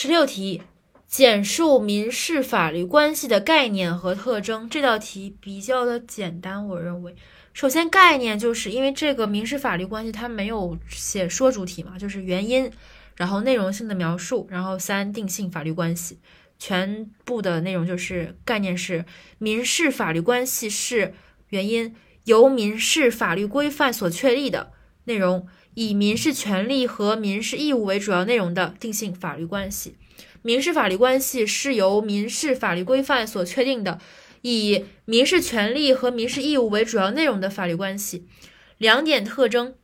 十六题，简述民事法律关系的概念和特征。这道题比较的简单，我认为。首先，概念就是因为这个民事法律关系它没有写说主体嘛，就是原因，然后内容性的描述，然后三定性法律关系，全部的内容就是概念是民事法律关系是原因，由民事法律规范所确立的内容。以民事权利和民事义务为主要内容的定性法律关系，民事法律关系是由民事法律规范所确定的，以民事权利和民事义务为主要内容的法律关系。两点特征，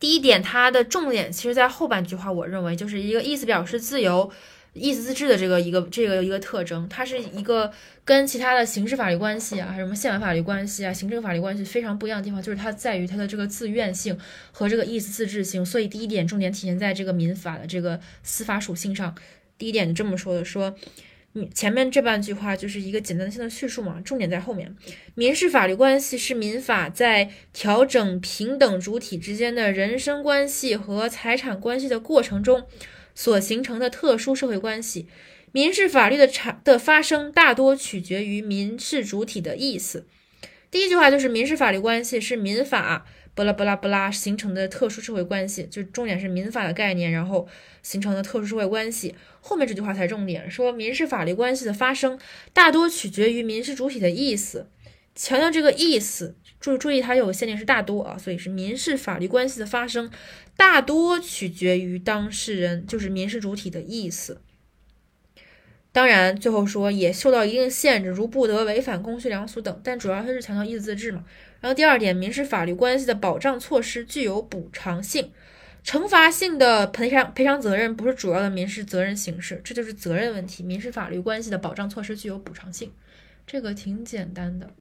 第一点，它的重点其实在后半句话，我认为就是一个意思表示自由。意思自治的这个一个这个一个特征，它是一个跟其他的刑事法律关系啊，什么宪法法律关系啊、行政法律关系非常不一样的地方，就是它在于它的这个自愿性和这个意思自治性。所以第一点重点体现在这个民法的这个司法属性上。第一点就这么说的，说你前面这半句话就是一个简单性的叙述嘛，重点在后面。民事法律关系是民法在调整平等主体之间的人身关系和财产关系的过程中。所形成的特殊社会关系，民事法律的产的发生大多取决于民事主体的意思。第一句话就是民事法律关系是民法不拉不拉不拉形成的特殊社会关系，就重点是民法的概念，然后形成的特殊社会关系。后面这句话才重点，说民事法律关系的发生大多取决于民事主体的意思，强调这个意思。注注意，它有个限定是大多啊，所以是民事法律关系的发生大多取决于当事人，就是民事主体的意思。当然，最后说也受到一定限制，如不得违反公序良俗等，但主要它是强调意思自治嘛。然后第二点，民事法律关系的保障措施具有补偿性，惩罚性的赔偿赔偿责任不是主要的民事责任形式，这就是责任问题。民事法律关系的保障措施具有补偿性，这个挺简单的。